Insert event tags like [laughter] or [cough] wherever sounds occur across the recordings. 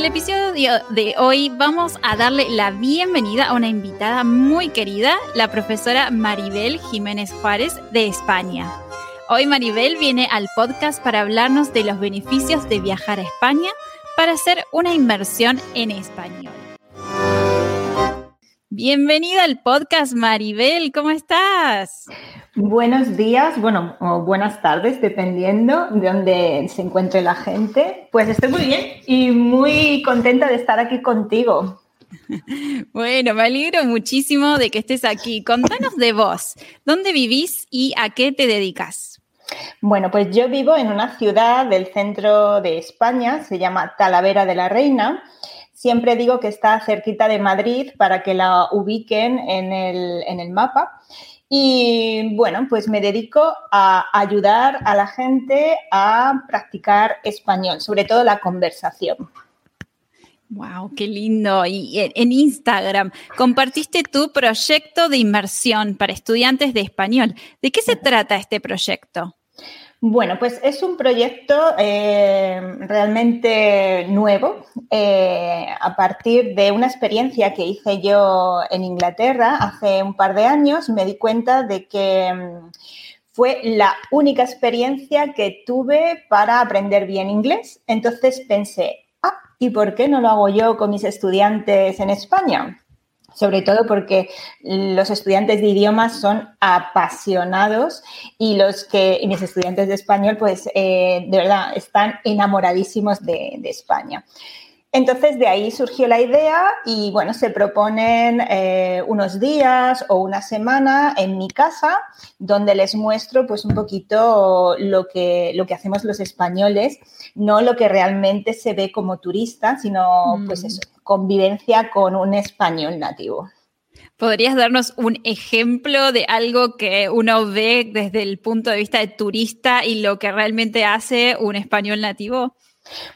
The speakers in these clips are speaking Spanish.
El episodio de hoy vamos a darle la bienvenida a una invitada muy querida, la profesora Maribel Jiménez Juárez de España. Hoy Maribel viene al podcast para hablarnos de los beneficios de viajar a España para hacer una inversión en español. Bienvenida al podcast Maribel, ¿cómo estás? Buenos días, bueno, o buenas tardes, dependiendo de dónde se encuentre la gente. Pues estoy muy bien y muy contenta de estar aquí contigo. [laughs] Bueno, me alegro muchísimo de que estés aquí. Contanos de vos, ¿dónde vivís y a qué te dedicas? Bueno, pues yo vivo en una ciudad del centro de España, se llama Talavera de la Reina. Siempre digo que está cerquita de Madrid para que la ubiquen en el, en el mapa. Y bueno, pues me dedico a ayudar a la gente a practicar español, sobre todo la conversación. Wow, qué lindo. Y en Instagram compartiste tu proyecto de inmersión para estudiantes de español. ¿De qué se trata este proyecto? Bueno, pues es un proyecto eh, realmente nuevo eh, a partir de una experiencia que hice yo en Inglaterra hace un par de años. Me di cuenta de que mm, fue la única experiencia que tuve para aprender bien inglés. Entonces pensé, ah, ¿y por qué no lo hago yo con mis estudiantes en España? Sobre todo porque los estudiantes de idiomas son apasionados y los que mis estudiantes de español, pues eh, de verdad están enamoradísimos de, España. Entonces de ahí surgió la idea y bueno, se proponen eh, unos días o una semana en mi casa donde les muestro pues un poquito lo que, lo que hacemos los españoles, no lo que realmente se ve como turista, sino pues mm. eso, convivencia con un español nativo. ¿Podrías darnos un ejemplo de algo que uno ve desde el punto de vista de turista y lo que realmente hace un español nativo?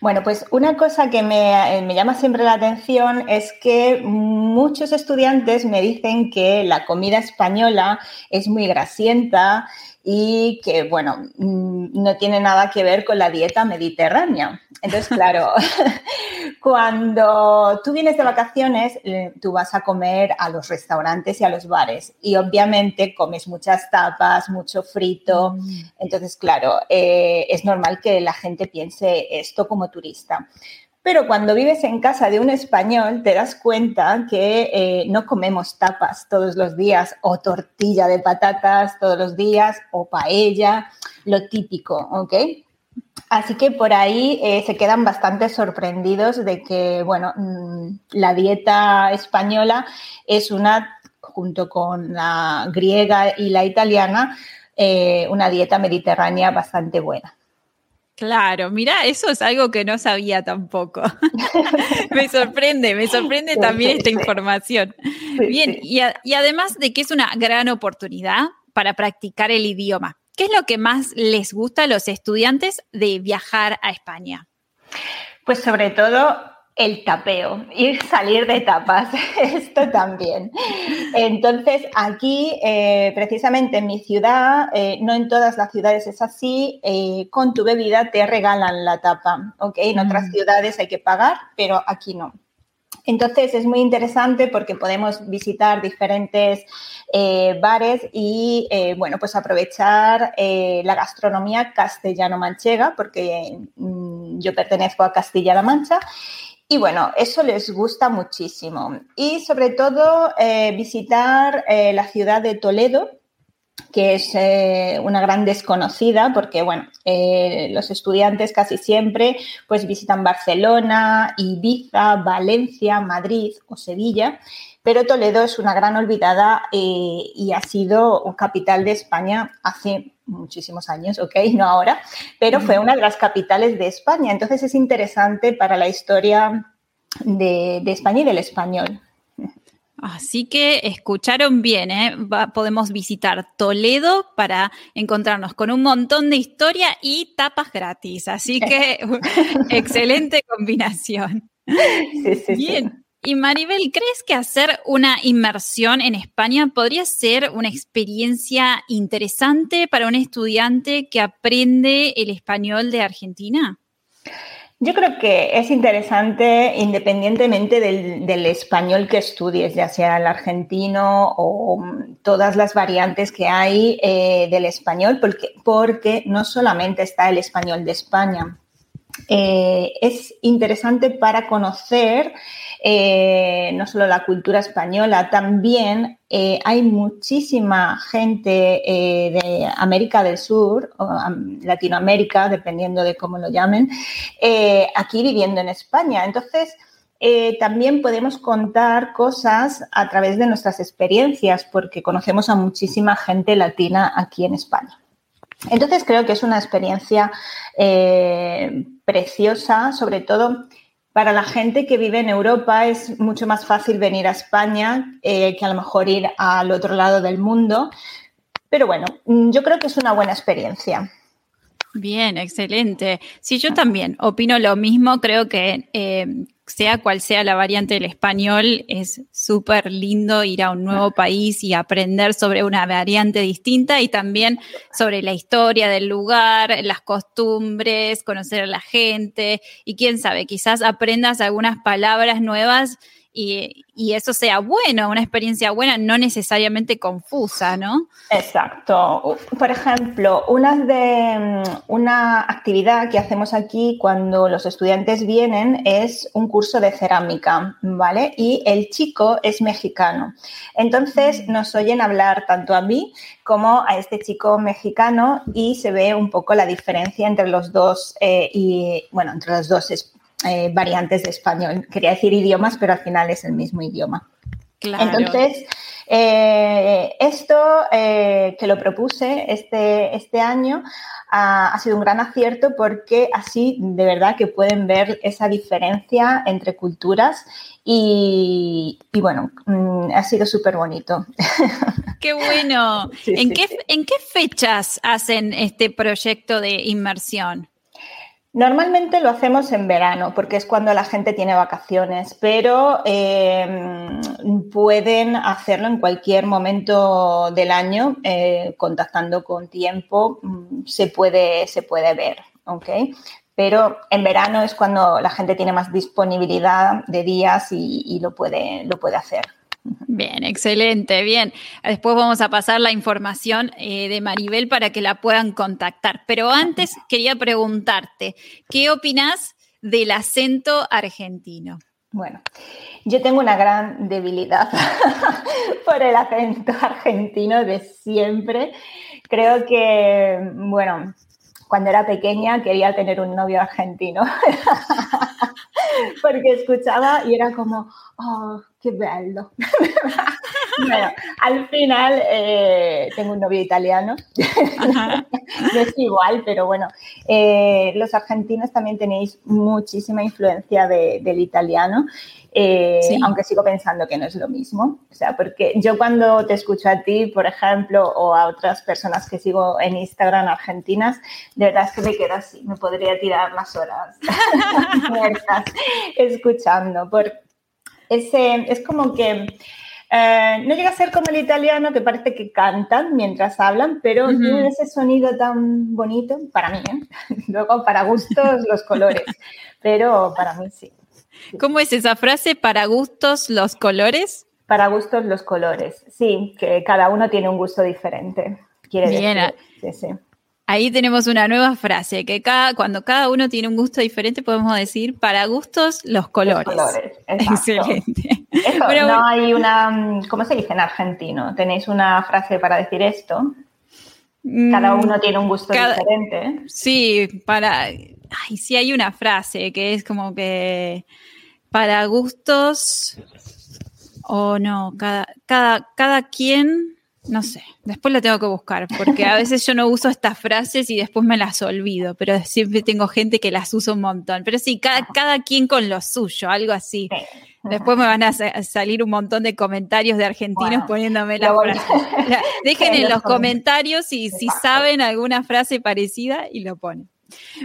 Bueno, pues una cosa que me, me, llama siempre la atención es que muchos estudiantes me dicen que la comida española es muy grasienta y que, bueno, mm, no tiene nada que ver con la dieta mediterránea. Entonces, [laughs] claro, [laughs] cuando tú vienes de vacaciones, eh, tú vas a comer a los restaurantes y a los bares y obviamente comes muchas tapas, mucho frito. Mm. Entonces, claro, eh, es normal que la gente piense como turista. Pero cuando vives en casa de un español, te das cuenta que eh, no comemos tapas todos los días o tortilla de patatas todos los días o paella, lo típico, ¿ok? Así que por ahí eh, se quedan bastante sorprendidos de que, bueno, mm, la dieta española es una, junto con la griega y la italiana, eh, una dieta mediterránea bastante buena. Claro, mira, eso es algo que no sabía tampoco. [laughs] me sorprende, me sorprende también esta información. Bien, y, además de que es una gran oportunidad para practicar el idioma, ¿qué es lo que más les gusta a los estudiantes de viajar a España? Pues sobre todo el tapeo, ir [laughs] salir de tapas, [laughs] esto también. Entonces, aquí, eh, precisamente en mi ciudad, eh, no en todas las ciudades es así, eh, con tu bebida te regalan la tapa, ¿ok? En otras mm. ciudades hay que pagar, pero aquí no. Entonces es muy interesante porque podemos visitar diferentes bares y, bueno, pues aprovechar la gastronomía castellano-manchega, porque mm, yo pertenezco a Castilla-La Mancha y bueno, eso les gusta muchísimo. Y sobre todo eh, visitar eh, la ciudad de Toledo, que es eh, una gran desconocida porque, bueno, los estudiantes casi siempre pues visitan Barcelona, Ibiza, Valencia, Madrid o Sevilla, pero Toledo es una gran olvidada y ha sido capital de España hace muchísimos años, ok, [laughs] no ahora, pero fue una de las capitales de España. Entonces es interesante para la historia de, España y del español. Así que escucharon bien, ¿eh? podemos visitar Toledo para encontrarnos con un montón de historia y tapas gratis. Así que [laughs] excelente combinación. bien. Y Maribel, ¿crees que hacer una inmersión en España podría ser una experiencia interesante para un estudiante que aprende el español de Argentina? Yo creo que es interesante independientemente del, español que estudies, ya sea el argentino o todas las variantes que hay eh, del español, porque, porque no solamente está el español de España, eh, es interesante para conocer eh, no solo la cultura española, también eh, hay muchísima gente de América del Sur, o Latinoamérica, dependiendo de cómo lo llamen, aquí viviendo en España. Entonces, también podemos contar cosas a través de nuestras experiencias, porque conocemos a muchísima gente latina aquí en España. Entonces creo que es una experiencia eh, preciosa, sobre todo para la gente que vive en Europa es mucho más fácil venir a España eh, que a lo mejor ir al otro lado del mundo. Pero bueno, yo creo que es una buena experiencia. Bien, excelente. Sí, yo también opino lo mismo. Creo que eh, sea cual sea la variante del español, es súper lindo ir a un nuevo país y aprender sobre una variante distinta y también sobre la historia del lugar, las costumbres, conocer a la gente y quién sabe, quizás aprendas algunas palabras nuevas y, eso sea bueno, una experiencia buena, no necesariamente confusa, ¿no? Exacto. Por ejemplo, una, de, una actividad que hacemos aquí cuando los estudiantes vienen es un curso de cerámica, ¿vale? Y el chico es mexicano. Entonces mm. nos oyen hablar tanto a mí como a este chico mexicano y se ve un poco la diferencia entre los dos eh, y, bueno, entre los dos eh, variantes de español. Quería decir idiomas, pero al final es el mismo idioma. Entonces, eh, esto eh, que lo propuse este, este año ha, sido un gran acierto porque así de verdad que pueden ver esa diferencia entre culturas y, bueno, mm, ha sido súper bonito. [laughs] Qué bueno. ¿En, qué, ¿En qué fechas hacen este proyecto de inmersión? Normalmente lo hacemos en verano porque es cuando la gente tiene vacaciones, pero eh, pueden hacerlo en cualquier momento del año, eh, contactando con tiempo, mm, se puede, se puede ver, ¿ok? Pero en verano es cuando la gente tiene más disponibilidad de días y, lo, puede, lo puede hacer. Bien, excelente, bien. Después vamos a pasar la información eh, de Maribel para que la puedan contactar. Pero antes quería preguntarte, ¿qué opinas del acento argentino? Bueno, yo tengo una gran debilidad [laughs] por el acento argentino de siempre. Creo que, bueno, cuando era pequeña quería tener un novio argentino. [laughs] [laughs] Porque escuchaba y era como, oh, qué bello. [laughs] bueno, al final eh, tengo un novio italiano. [laughs] no es igual, pero bueno, eh, los argentinos también tenéis muchísima influencia del italiano. Eh, aunque sigo pensando que no es lo mismo. O sea, porque yo cuando te escucho a ti, por ejemplo, o a otras personas que sigo en Instagram argentinas, de verdad es que me quedo así, me podría tirar las horas muertas [laughs] escuchando. Por ese, es como que eh, no llega a ser como el italiano, que parece que cantan mientras hablan, pero tiene ese sonido tan bonito, para mí, ¿eh? [laughs] Luego, para gustos, los colores, pero para mí sí. ¿Cómo es esa frase? ¿Para gustos los colores? Para gustos los colores, sí, que cada uno tiene un gusto diferente. Quiere Bien, decir, Ahí tenemos una nueva frase, que cada, cuando cada uno tiene un gusto diferente podemos decir para gustos los colores. Los colores Excelente. Eso, no hay una, ¿cómo se dice en argentino? ¿Tenéis una frase para decir esto? Cada mm, uno tiene un gusto diferente. Sí, para, ay, sí hay una frase que es como que para gustos o no, cada, cada, cada quien, no sé, después la tengo que buscar, porque a veces yo no uso estas frases y después me las olvido, pero siempre tengo gente que las usa un montón. Pero sí, cada, cada quien con lo suyo, algo así. Después me van a salir un montón de comentarios de argentinos poniéndome la frase. Dejen en los comentarios si, si saben alguna frase parecida y lo ponen.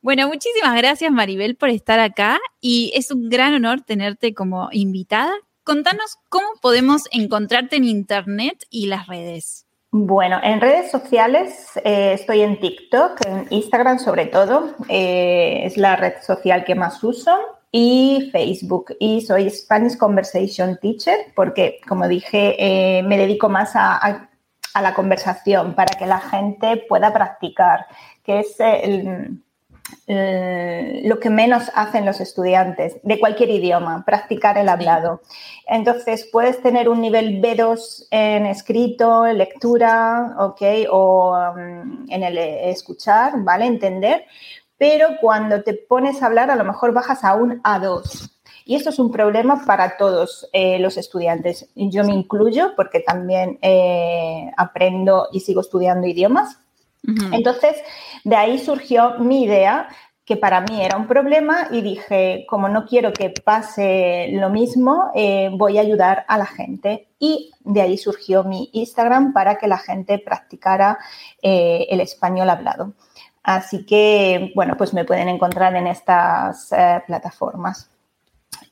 Bueno, muchísimas gracias Maribel por estar acá y es un gran honor tenerte como invitada. Contanos cómo podemos encontrarte en Internet y las redes. Bueno, en redes sociales eh, estoy en TikTok, en Instagram sobre todo, eh, es la red social que más uso, y Facebook. Y soy Spanish Conversation Teacher porque, como dije, eh, me dedico más a, a, la conversación para que la gente pueda practicar, que es el lo que menos hacen los estudiantes de cualquier idioma, practicar el hablado. Entonces, puedes tener un nivel B2 en escrito, en lectura, ¿ok? O um, en el escuchar, ¿vale? Entender. Pero cuando te pones a hablar, a lo mejor bajas a un A2. Y esto es un problema para todos eh, los estudiantes. Yo me incluyo porque también eh, aprendo y sigo estudiando idiomas. Entonces, de ahí surgió mi idea, que para mí era un problema, y dije, como no quiero que pase lo mismo, eh, voy a ayudar a la gente. Y de ahí surgió mi Instagram para que la gente practicara eh, el español hablado. Así que, bueno, pues me pueden encontrar en estas eh, plataformas.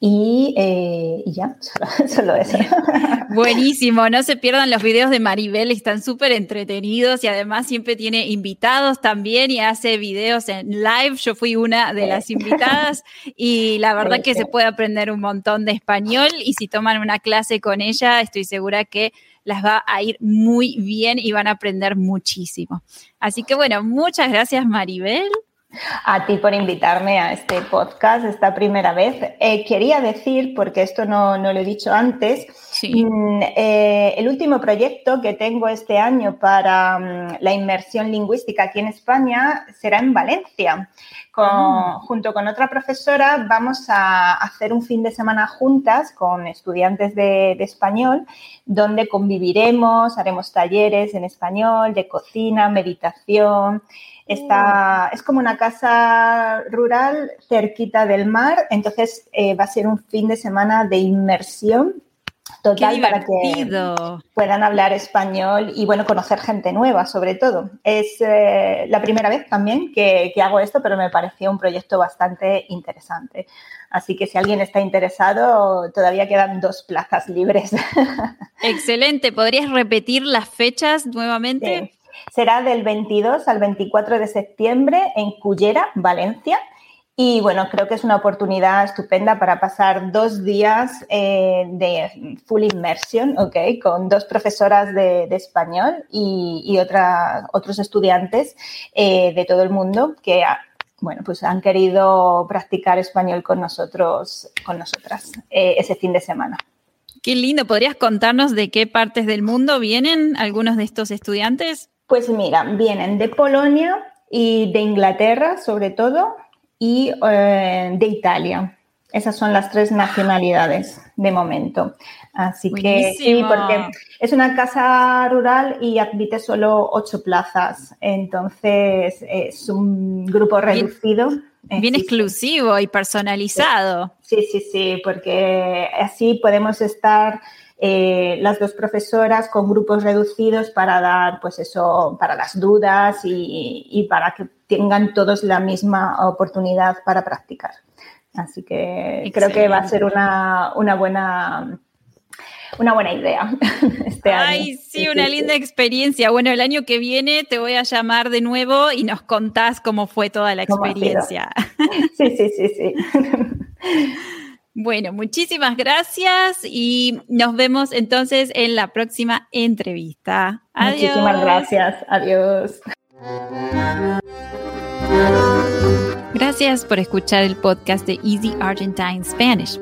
Eh, y, ya, [laughs] solo, eso. [laughs] Buenísimo, no se pierdan los videos de Maribel, están súper entretenidos y además siempre tiene invitados también y hace videos en live. Yo fui una de las invitadas y la verdad que se puede aprender un montón de español y si toman una clase con ella, estoy segura que las va a ir muy bien y van a aprender muchísimo. Así que bueno, muchas gracias Maribel. A ti por invitarme a este podcast esta primera vez. Eh, quería decir, porque esto no, lo he dicho antes, mm, eh, el último proyecto que tengo este año para mm, la inmersión lingüística aquí en España será en Valencia. Ah. Junto con otra profesora vamos a hacer un fin de semana juntas con estudiantes de español, donde conviviremos, haremos talleres en español, de cocina, meditación. Está, es como una casa rural cerquita del mar, entonces eh, va a ser un fin de semana de inmersión total para que puedan hablar español y bueno, conocer gente nueva sobre todo. Es eh, la primera vez también que, que, hago esto, pero me pareció un proyecto bastante interesante. Así que si alguien está interesado, todavía quedan dos plazas libres. [laughs] Excelente. ¿Podrías repetir las fechas nuevamente? Será del 22 al 24 de septiembre en Cullera, Valencia. Y bueno, creo que es una oportunidad estupenda para pasar dos días eh, de full immersion, ¿ok? Con dos profesoras de, español y, otros estudiantes eh, de todo el mundo que, bueno, pues han querido practicar español con nosotros, con nosotras eh, ese fin de semana. Qué lindo. ¿Podrías contarnos de qué partes del mundo vienen algunos de estos estudiantes? Pues mira, vienen de Polonia y de Inglaterra sobre todo y eh, de Italia. Esas son las tres nacionalidades de momento. Así que sí, porque es una casa rural y admite solo ocho plazas. Entonces es un grupo reducido. Bien, exclusivo y personalizado. Sí, sí, sí, porque así podemos estar eh, las dos profesoras con grupos reducidos para dar, pues eso, para las dudas y, para que tengan todos la misma oportunidad para practicar. Así que creo que va a ser una, buena una buena idea. [laughs] Este Ay, sí, una linda experiencia. Bueno, el año que viene te voy a llamar de nuevo y nos contás cómo fue toda la experiencia. [laughs] Sí, sí, sí, sí. [laughs] Bueno, muchísimas gracias y nos vemos entonces en la próxima entrevista. Adiós. Muchísimas gracias. Adiós. Gracias por escuchar el podcast de Easy Argentine Spanish.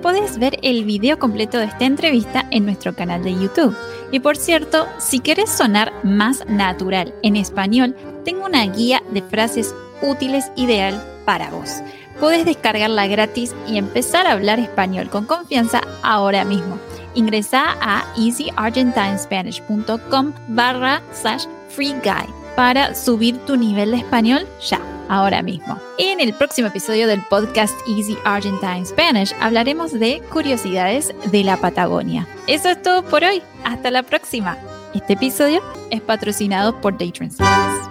Puedes ver el video completo de esta entrevista en nuestro canal de YouTube. Y por cierto, si quieres sonar más natural en español, tengo una guía de frases útiles ideal para vos puedes descargarla gratis y empezar a hablar español con confianza ahora mismo. Ingresa a easyargentinespanish.com barra slash free guide para subir tu nivel de español ya, ahora mismo. En el próximo episodio del podcast Easy Argentine Spanish hablaremos de curiosidades de la Patagonia. Eso es todo por hoy. Hasta la próxima. Este episodio es patrocinado por Day Translates.